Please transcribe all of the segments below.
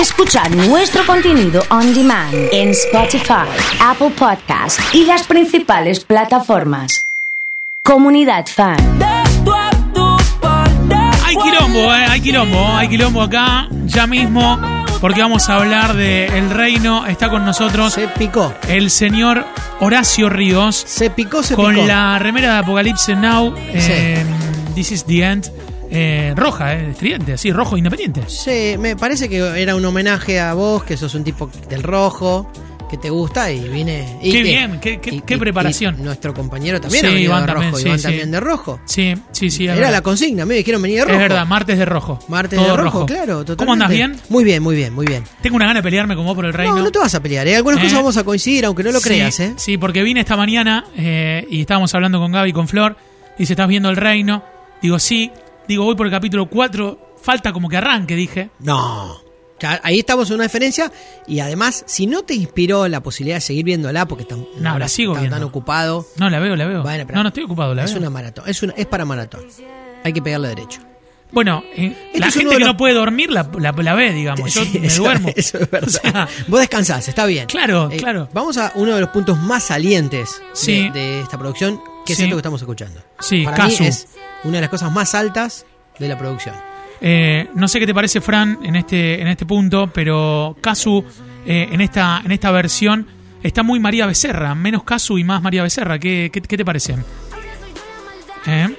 Escuchar nuestro contenido on demand en Spotify, Apple Podcast y las principales plataformas. Comunidad Fan. Hay quilombo, eh, hay quilombo, hay quilombo acá, ya mismo, porque vamos a hablar de El Reino. Está con nosotros Se picó. el señor Horacio Ríos Se picó, se con picó. la remera de Apocalipsis Now. eh, This is the end. Eh, roja, eh, estridente, así, rojo independiente. Sí, me parece que era un homenaje a vos, que sos un tipo del rojo, que te gusta y vine. Y Qué que- bien, qué- qué- y- qué y- preparación. y nuestro compañero también Sí, Iván de también, rojo. sí, Iván sí. también de rojo. Sí, sí, sí. Era verdad. la consigna, me dijeron venir de rojo. Es verdad, martes de rojo. Martes Todo de rojo, claro, totalmente. ¿Cómo andas bien? Muy bien, muy bien, muy bien. Tengo una gana de pelearme con vos por el reino. No, no te vas a pelear, ¿eh? Algunas ¿Eh? cosas vamos a coincidir, aunque no lo creas, ¿eh? Sí, porque vine esta mañana eh, y estábamos hablando con Gaby y con Flor. Dice, ¿estás viendo el reino? Digo, sí. Digo, voy por el capítulo 4. Falta como que arranque, dije. No. Ya, ahí estamos en una diferencia y además, si no te inspiró la posibilidad de seguir viéndola, porque tan, No, ahora la sigo tan, viendo. tan ocupado, No, la veo, la veo. Bueno, pero no, no estoy ocupado, la es veo. una maratón, es, una, es para maratón. Hay que pegarle derecho. Bueno, eh, la es uno gente que los- no puede dormir la, la, la ve, digamos. Yo me eso- duermo. Eso es verdad. O sea, Vos descansás, está bien. Claro, Eh, claro. Vamos a uno de los puntos más salientes de- Sí. de, esta producción, que es esto que estamos escuchando. Sí, Para Casu. mí es una de las cosas más altas de la producción. Eh, no sé qué te parece, Fran, en este, en este punto, pero Casu, eh, en, esta, en esta versión, está muy María Becerra. Menos Casu y más María Becerra. ¿Qué, qué, qué te parece? ¿Eh?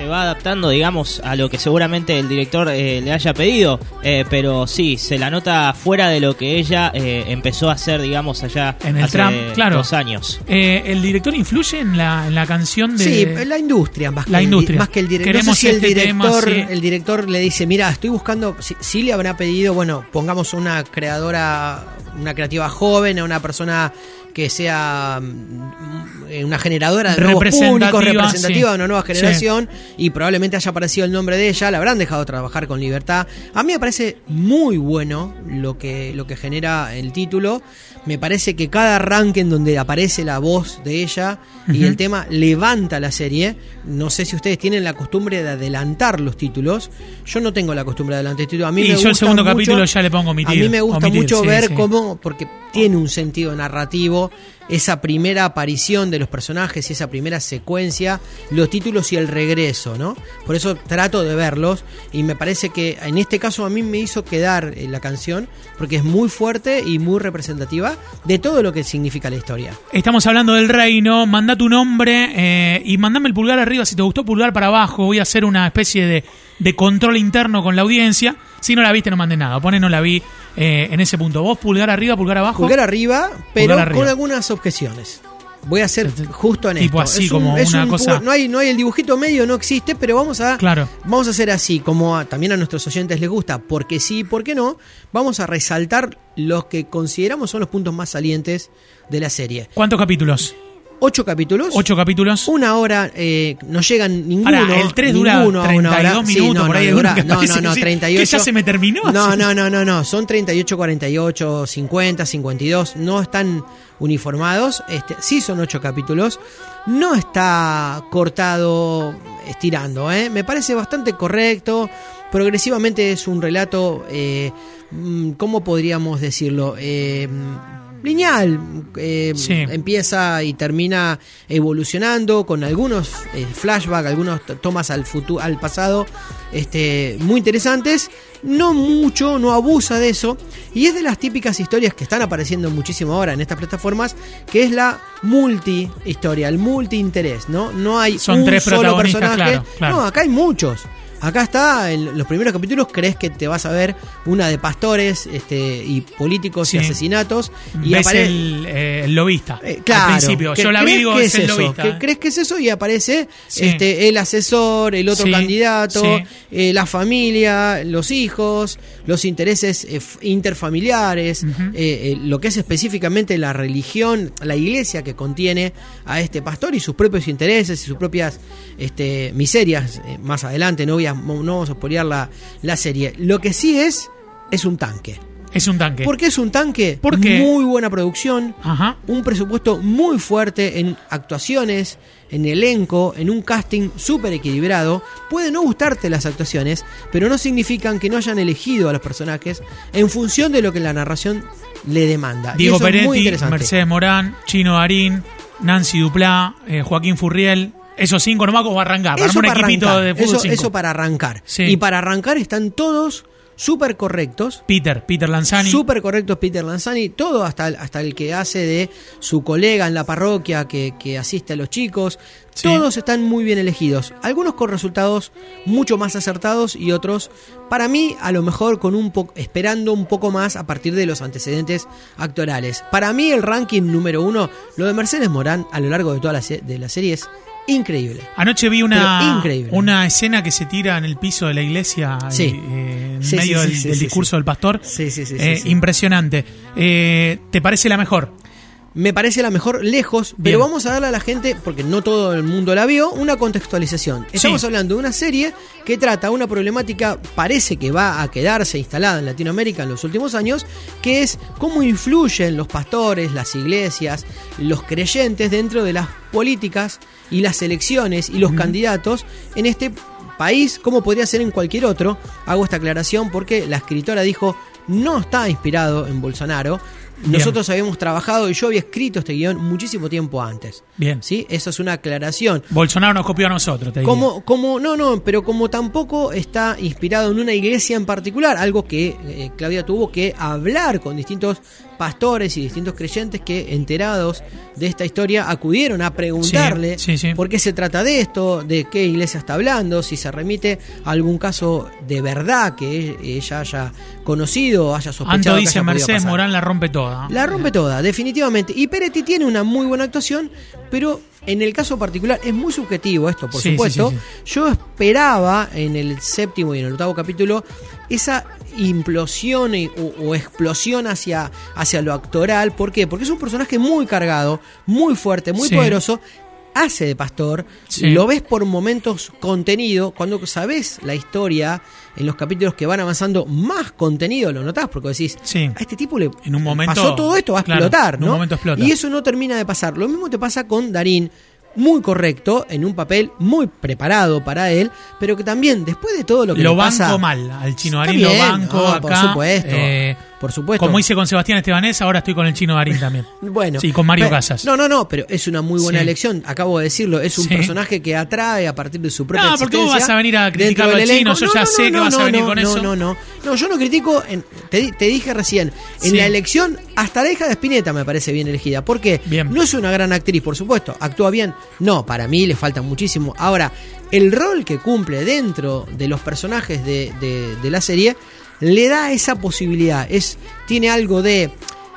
Se va adaptando, digamos, a lo que seguramente el director eh, le haya pedido, eh, pero sí, se la nota fuera de lo que ella eh, empezó a hacer, digamos, allá En el hace tram, claro. dos años. Eh, ¿El director influye en la, en la canción de.? Sí, la industria más La que industria. El, di- más que el director. Queremos No sé si el este director, tema, sí. el director le dice, mira, estoy buscando, si, si le habrá pedido, bueno, pongamos una creadora, una creativa joven, a una persona que sea mm, eh, una generadora de nuevos públicos, representativa sí. de una nueva Sí. generación, y probablemente haya aparecido el nombre de ella, la habrán dejado trabajar con libertad. A mí me parece muy bueno lo que, lo que genera el título. Me parece que cada arranque en donde aparece la voz de ella y el tema levanta la serie. No sé si ustedes tienen la costumbre de adelantar los títulos. Yo no tengo la costumbre de adelantar títulos. A mí Y me yo el segundo mucho- capítulo ya le pongo omitir. A mí me gusta omitir, mucho sí, ver cómo, porque tiene un sentido narrativo, esa primera aparición de los personajes y esa primera secuencia, los títulos y el regreso, ¿no? Por eso trato de verlos y me parece que en este caso a mí me hizo quedar eh, la canción porque es muy fuerte y muy representativa de todo lo que significa la historia. Estamos hablando del reino. Manda tu nombre eh, y mandame el pulgar arriba. Si te gustó, pulgar para abajo. Voy a hacer una especie de, de control interno con la audiencia. Si no la viste, no mandes nada. Pone no la vi eh, en ese punto. Vos, pulgar arriba, pulgar abajo. Pulgar arriba, pero Pulgar arriba. con algunas objeciones. Voy a ser justo en Tipo esto. así, como una cosa- No hay, no hay el dibujito medio, no existe, pero vamos a Claro. Vamos a hacer así, como a- también a nuestros oyentes les gusta, porque sí, porque no, vamos a resaltar los que consideramos son los puntos más salientes de la serie. ¿Cuántos capítulos? Ocho capítulos. ¿Ocho capítulos? Una hora, eh, no llegan ninguno. Pará, el 3 dura ninguno a una 32 hora. Sí, minutos, no, por ahí no, dura- no, no, no, que sí, 38. que ya se me terminó. No, no, no, no, no, son 38, 48, 50, 52, no están uniformados, este, sí son ocho capítulos, no está cortado estirando, ¿eh? me parece bastante correcto, progresivamente es un relato, eh, mm, ¿cómo podríamos decirlo? Eh, lineal, eh, Sí. empieza y termina evolucionando con algunos eh, flashbacks, algunos tomas al futuro, al pasado, este, muy interesantes. No mucho, no abusa de eso. Y es de las típicas historias que están apareciendo muchísimo ahora en estas plataformas, que es la multi historia, el multi interés, ¿no? No hay Son un tres solo personaje. claro, claro. No, acá hay muchos. Acá está, en los primeros capítulos crees que te vas a ver una de pastores este, y políticos Sí. y asesinatos. Y Ves apare- el, eh, el lobista. eh, claro, Al principio. Yo la vi digo, es, el eso, lobista. crees que es eso y aparece Sí. este el asesor, el otro Sí, candidato, eh, la familia, los hijos, los intereses eh, interfamiliares, eh, eh, lo que es específicamente la religión, la iglesia que contiene a este pastor y sus propios intereses y sus propias este, miserias. más adelante no, voy a, no vamos a spoilear la, la serie. Lo que sí es, es un tanque. Es un tanque. ¿Por qué es un tanque? Porque- Muy buena producción, Ajá. un presupuesto muy fuerte en actuaciones, en elenco, en un casting súper equilibrado. Puede no gustarte las actuaciones, pero no significan que no hayan elegido a los personajes en función de lo que la narración le demanda. Y Diego eso es muy Peretti, interesante. Mercedes Morán, Chino Darín, Nancy Duplá, eh, Joaquín Furriel. Esos cinco nomás como arrancar. Para Eso un para equipito arrancar, de fútbol eso, cinco. eso para arrancar. Sí. Y para arrancar están todos súper correctos. Peter, Peter Lanzani. Súper correctos Peter Lanzani, todo hasta, el- hasta el que hace de su colega en la parroquia que, que asiste a los chicos. Sí. Todos están muy bien elegidos. Algunos con resultados mucho más acertados y otros, para mí, a lo mejor con un poco, esperando un poco más a partir de los antecedentes actorales. Para mí, el ranking número uno, lo de Mercedes Morán a lo largo de toda la, se- de la serie es increíble. Anoche vi una, una escena que se tira en el piso de la iglesia Sí. eh, en Sí, medio sí, del, discurso del pastor. Sí, sí, sí, sí, Eh, sí. Impresionante. Eh, ¿Te parece la mejor? Me parece la mejor lejos, Bien. pero vamos a darle a la gente, porque no todo el mundo la vio, una contextualización. Estamos Sí. hablando de una serie que trata una problemática, parece que va a quedarse instalada en Latinoamérica en los últimos años, que es cómo influyen los pastores, las iglesias, los creyentes dentro de las políticas y las elecciones y los candidatos en este país, como podría ser en cualquier otro. Hago esta aclaración porque la escritora dijo no está inspirado en Bolsonaro. Bien. Nosotros habíamos trabajado y yo había escrito este guion muchísimo tiempo antes. Bien. ¿Sí? Eso es una aclaración. Bolsonaro nos copió a nosotros, te diría. Como, como, no, no, pero como tampoco está inspirado en una iglesia en particular, algo que eh, Claudia tuvo que hablar con distintos pastores y distintos creyentes que, enterados de esta historia, acudieron a preguntarle Sí, sí, sí. por qué se trata de esto, de qué iglesia está hablando, si se remite a algún caso de verdad que e- ella haya conocido o haya sospechado. Anto que dice haya Mercedes pasar. Morán la rompe toda. La rompe toda, definitivamente. Y Peretti tiene una muy buena actuación, pero en el caso particular es muy subjetivo esto, por Sí, sí, supuesto. sí, Yo esperaba en el séptimo y en el octavo capítulo esa implosión y- o, o explosión hacia, hacia lo actoral. ¿Por qué? Porque es un personaje muy cargado, muy fuerte, muy Sí. poderoso. Hace de pastor, Sí. lo ves por momentos contenido. Cuando sabes la historia en los capítulos que van avanzando, más contenido lo notás, porque decís, Sí. a este tipo le En un momento- pasó todo esto, va a claro, explotar, en un ¿no? momento explota. Y eso no termina de pasar. Lo mismo te pasa con Darín, muy correcto, en un papel muy preparado para él, pero que también, después de todo lo que Lo le pasa, banco mal. Al chino Darín lo banco no, acá. por supuesto, eh, por supuesto. Como hice con Sebastián Estebanés, ahora estoy con el chino Darín también. Bueno, Sí, con Mario pero- Casas. No, no, no, pero es una muy buena Sí. elección. Acabo de decirlo, es un Sí. personaje que atrae a partir de su propia No, porque vos vas a venir a del al chino, yo ya sé que vas a venir no, con no, eso. No, no, no. yo no critico. en- te, di- te dije recién, en Sí. la elección, hasta la hija de Spinetta me parece bien elegida. ¿Por qué? Bien. No es una gran actriz, por supuesto. Actúa bien. No, para mí le falta muchísimo. Ahora, el rol que cumple dentro de los personajes de, de- de la serie le da esa posibilidad. Es, tiene algo de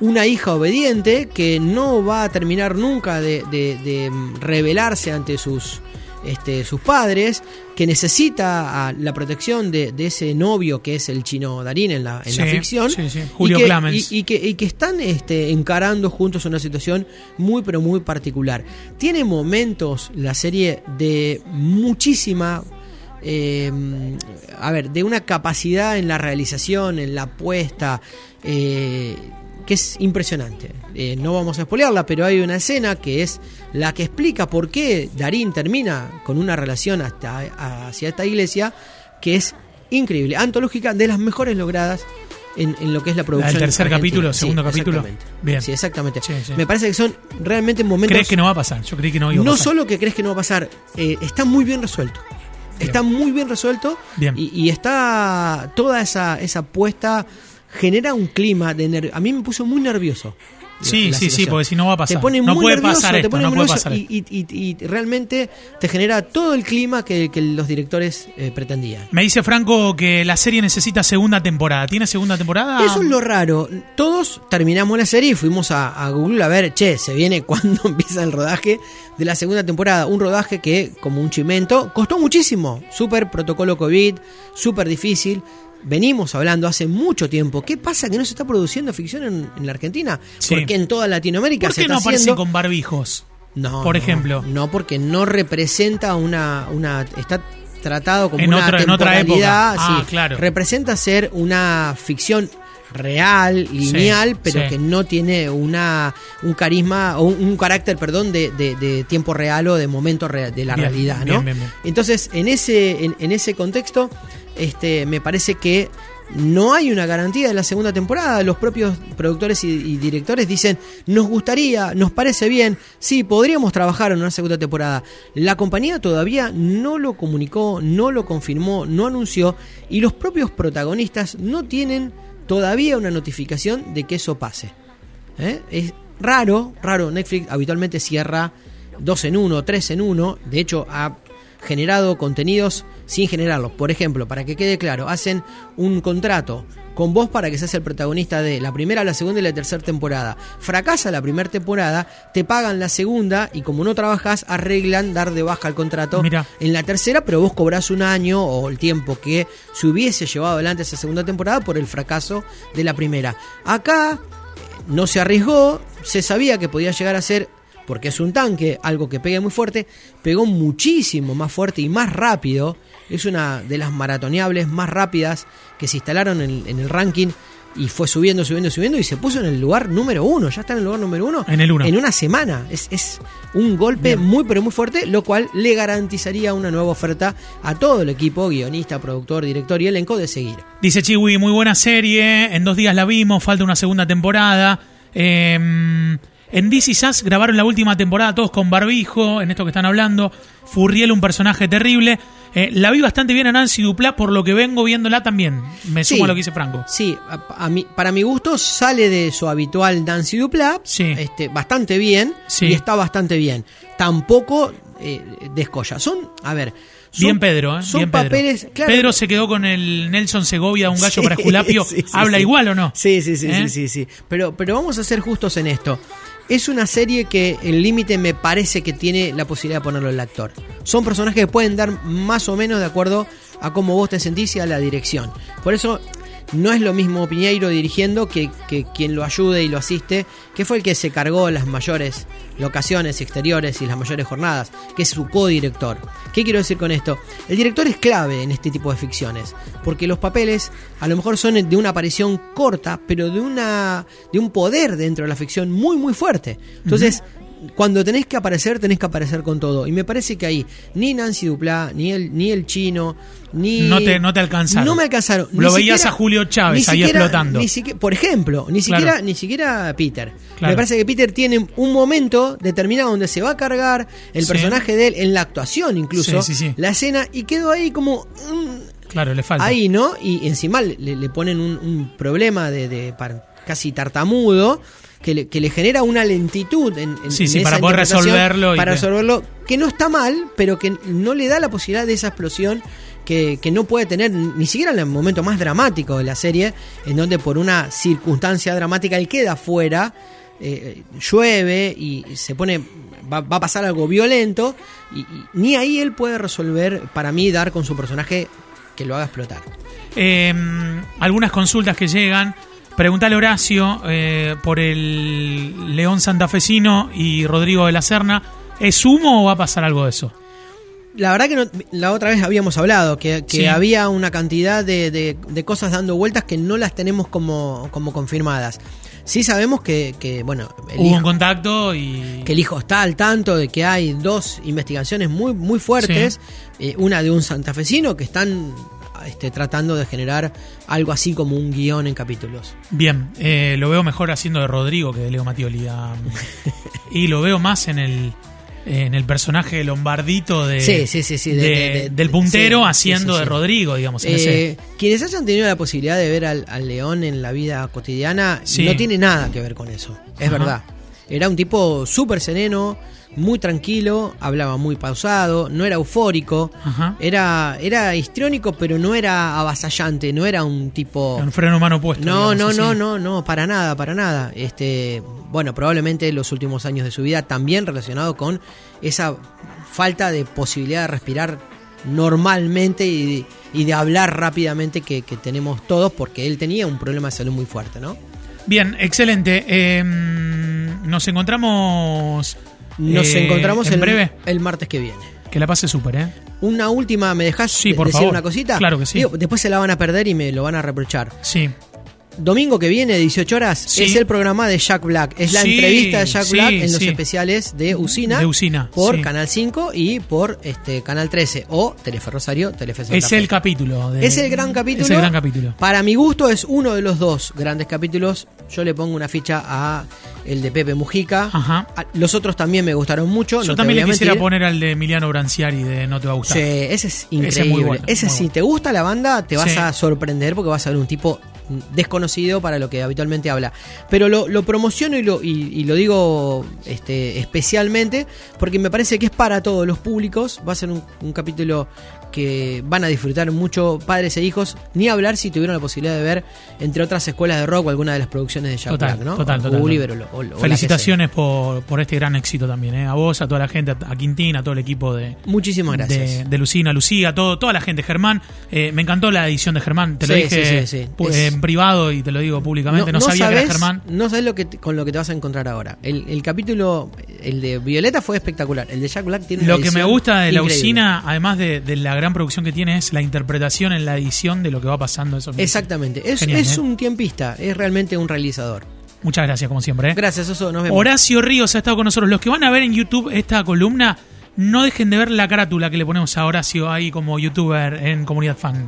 una hija obediente que no va a terminar nunca de, de- de rebelarse ante sus, este, sus padres, que necesita a la protección de, de ese novio que es el chino Darín en la, en la Sí, ficción. sí, sí. Julio y que, Clamens. y- y que, y que están este, encarando juntos una situación muy, pero muy particular. Tiene momentos la serie de muchísima eh, a ver, de una capacidad en la realización, en la puesta, eh, que es impresionante. Eh, no vamos a espolearla, pero hay una escena que es la que explica por qué Darín termina con una relación hasta, hacia esta iglesia, que es increíble, antológica, de las mejores logradas. En, en lo que es la producción. tercer argentina. capítulo, Sí, segundo capítulo? exactamente. Bien. Sí, exactamente. Sí, sí. Me parece que son realmente momentos ¿Crees que no va a pasar? Yo creí que no iba a no pasar. solo que crees que no va a pasar, eh, está muy bien resuelto. Está muy bien resuelto Bien. Y, y está toda esa, esa puesta genera un clima de ner- a mí me puso muy nervioso. Sí, la sí, sí, porque si no va a pasar. Te pone No muy puede nervioso, pasar te pone no muy puede nervioso pasar y, y- y- y realmente te genera todo el clima que, que los directores eh, pretendían. Me dice Franco que la serie necesita segunda temporada. ¿Tiene segunda temporada? Eso es lo raro. Todos terminamos la serie y fuimos a, a Google a ver, che, se viene cuando empieza el rodaje de la segunda temporada. Un rodaje que, como un chimento, costó muchísimo. Súper protocolo COVID, súper difícil. Venimos hablando hace mucho tiempo. ¿Qué pasa que no se está produciendo ficción en, en la Argentina? Sí. Porque en toda Latinoamérica ¿Por se qué está no aparecen haciendo. con barbijos? No, por no, ejemplo? No, porque no representa una. una está tratado como En una otra- en otra época. Ah, sí. claro. Representa ser una ficción real, lineal, pero sí. que no tiene una un carisma o un, un carácter, perdón, de, de- de tiempo real o de momento real, de la Bien, realidad, ¿no? bien, bien. Entonces, en ese, en, en ese contexto, este, me parece que no hay una garantía de la segunda temporada. Los propios productores y, directores dicen, nos gustaría, nos parece bien, sí, podríamos trabajar en una segunda temporada. La compañía todavía no lo comunicó, no lo confirmó, no anunció, y los propios protagonistas no tienen todavía una notificación de que eso pase. ¿Eh? Es raro, raro. Netflix habitualmente cierra dos en uno, tres en uno. De hecho, ha generado contenidos sin generarlos. Por ejemplo, para que quede claro, hacen un contrato con vos para que seas el protagonista de la primera, la segunda y la tercera temporada. Fracasa la primera temporada, te pagan la segunda y como no trabajas, arreglan dar de baja el contrato Mirá. en la tercera, pero vos cobrás un año o el tiempo que se hubiese llevado adelante esa segunda temporada por el fracaso de la primera. Acá no se arriesgó, se sabía que podía llegar a ser, porque es un tanque, algo que pegue muy fuerte, pegó muchísimo más fuerte y más rápido. Es una de las maratoneables más rápidas que se instalaron en, en el ranking y fue subiendo, subiendo, subiendo y se puso en el lugar número uno. Ya está en el lugar número uno. En el uno. En una semana. Es, es un golpe Bien. muy, pero muy fuerte, lo cual le garantizaría una nueva oferta a todo el equipo, guionista, productor, director y elenco de seguir. Dice Chiwi, muy buena serie. En dos días la vimos, falta una segunda temporada. Eh, en DC Sass grabaron la última temporada todos con barbijo, en esto que están hablando. Furriel, un personaje terrible. Eh, la vi bastante bien a Nancy Duplá, por lo que vengo viéndola también. Me sumo Sí. a lo que dice Franco. Sí, a, a mi- para mi gusto sale de su habitual Nancy Duplá, Sí. este, bastante bien Sí. y está bastante bien. Tampoco eh, descolla. Son, a ver, son, bien Pedro, ¿eh? son bien Pedro. papeles. claro, Pedro se quedó con el Nelson Segovia, un gallo Sí, para sí, sí, ¿Habla igual o no? Sí, sí, sí, ¿Eh? sí, sí, sí. Pero, pero vamos a ser justos en esto. Es una serie que el límite me parece que tiene la posibilidad de ponerlo el actor. Son personajes que pueden dar más o menos de acuerdo a cómo vos te sentís y a la dirección. Por eso no es lo mismo Piñeiro dirigiendo que, que quien lo ayude y lo asiste, que fue el que se cargó las mayores locaciones exteriores y las mayores jornadas, que es su codirector. ¿Qué quiero decir con esto? El director es clave en este tipo de ficciones, porque los papeles a lo mejor son de una aparición corta, pero de una de un poder dentro de la ficción muy muy fuerte. Entonces, cuando tenés que aparecer, tenés que aparecer con todo. Y me parece que ahí ni Nancy Duplá, ni el, ni el chino, ni. No te- no te alcanzaron. No me alcanzaron. Lo Ni veías siquiera- a Julio Chávez ahí siquiera- explotando. Ni siquiera, por ejemplo, ni Claro. siquiera, ni siquiera Peter. Claro. Me parece que Peter tiene un momento determinado donde se va a cargar el Sí. personaje de él en la actuación, incluso Sí, sí, sí. la escena, y quedó ahí como. mm, Claro, le falta. ahí, ¿no? Y encima le, le ponen un, un problema de, de casi tartamudo que le, que le genera una lentitud en, en- Sí, en sí, esa para poder resolverlo y Para que- resolverlo, que no está mal, pero que no le da la posibilidad de esa explosión que, que no puede tener ni siquiera en el momento más dramático de la serie, en donde por una circunstancia dramática él queda fuera. eh, llueve y se pone va, va a pasar algo violento y, y ni ahí él puede resolver para mí dar con su personaje que lo haga explotar Eh, algunas consultas que llegan. Preguntale Horacio eh, por el León Santafesino y Rodrigo de la Serna. ¿Es humo o va a pasar algo de eso? La verdad que no- la otra vez habíamos hablado que, que Sí. había una cantidad de, de- de cosas dando vueltas que no las tenemos como, como confirmadas. Sí sabemos que, que, bueno, el Hubo hijo, un contacto y. que el hijo está al tanto de que hay dos investigaciones muy, muy fuertes, eh, una de un santafesino que están este, tratando de generar algo así como un guion en capítulos. Bien, eh, lo veo mejor haciendo de Rodrigo que de Leo Matioli. y lo veo más en el en el personaje Lombardito de, Sí, sí, sí, sí, de- de- de- de- del puntero haciendo de. Rodrigo, digamos. en ese- Eh, quienes hayan tenido la posibilidad de ver al, al león en la vida cotidiana, no tiene nada que ver con eso. Es Ajá. verdad. Era un tipo súper sereno, muy tranquilo, hablaba muy pausado, no era eufórico, Ajá. era, era histriónico, pero no era avasallante, no era un tipo... Un freno humano puesto. No, no, digamos, no, así. no, no, para nada, para nada. Este, bueno, probablemente los últimos años de su vida también relacionado con esa falta de posibilidad de respirar normalmente y, y de hablar rápidamente que, que tenemos todos, porque él tenía un problema de salud muy fuerte, ¿no? Bien, excelente. Eh, nos encontramos. Nos eh, encontramos en el, breve. el martes que viene. Que la pase súper, ¿eh? Una última, ¿me dejás Sí, por decir favor. una cosita? Claro que sí. Digo, después se la van a perder y me lo van a reprochar. Sí. Domingo que viene, 18 horas, Sí. es el programa de Jack Black. Es la Sí, entrevista de Jack sí, Black en los especiales de Usina. De Usina, Por. Canal 5 y por este Canal 13 o Telefe Rosario, Telefe Santa Es Fe. el capítulo. de- Es el gran capítulo. Es el gran capítulo. Para mi gusto es uno de los dos grandes capítulos. Yo le pongo una ficha a el de Pepe Mujica. Ajá. Los otros también me gustaron mucho. Yo no también le a quisiera mentir. poner al de Emiliano Branciari de No te va a gustar. Sí, ese es increíble. Ese es muy bueno, Ese, muy si bueno. te gusta la banda, te vas a sorprender porque vas a ver un tipo desconocido para lo que habitualmente habla. Pero lo, lo promociono y lo, y, y lo digo este, especialmente porque me parece que es para todos los públicos. Va a ser un, un capítulo que van a disfrutar mucho padres e hijos, ni hablar si tuvieron la posibilidad de ver, entre otras escuelas de rock o alguna de las producciones de Jack Total, Black, ¿no? total, total, o o- o la que Felicitaciones por, por este gran éxito también, ¿eh? A vos, a toda la gente, a Quintín, a todo el equipo de. Muchísimas gracias. de, de Lucina, Lucía, todo, toda la gente. Germán, eh, me encantó la edición de Germán, te lo Sí, dije sí, sí, Es- en privado y te lo digo públicamente. No, sabía que sabes, era Germán. No sabes lo que con lo que te vas a encontrar ahora. El, el capítulo, el de Violeta fue espectacular. El de Jack Black tiene una Lo que me gusta de la increíble. usina, además de, de la gran producción que tiene, es la interpretación en la edición de lo que va pasando. Eso Exactamente. Es, Genial, es ¿eh? un tiempista, es realmente un realizador. Muchas gracias, como siempre. ¿eh? Gracias, Oso. Nos vemos. Horacio Ríos ha estado con nosotros. Los que van a ver en YouTube esta columna, no dejen de ver la carátula que le ponemos a Horacio ahí como youtuber en Comunidad Fan.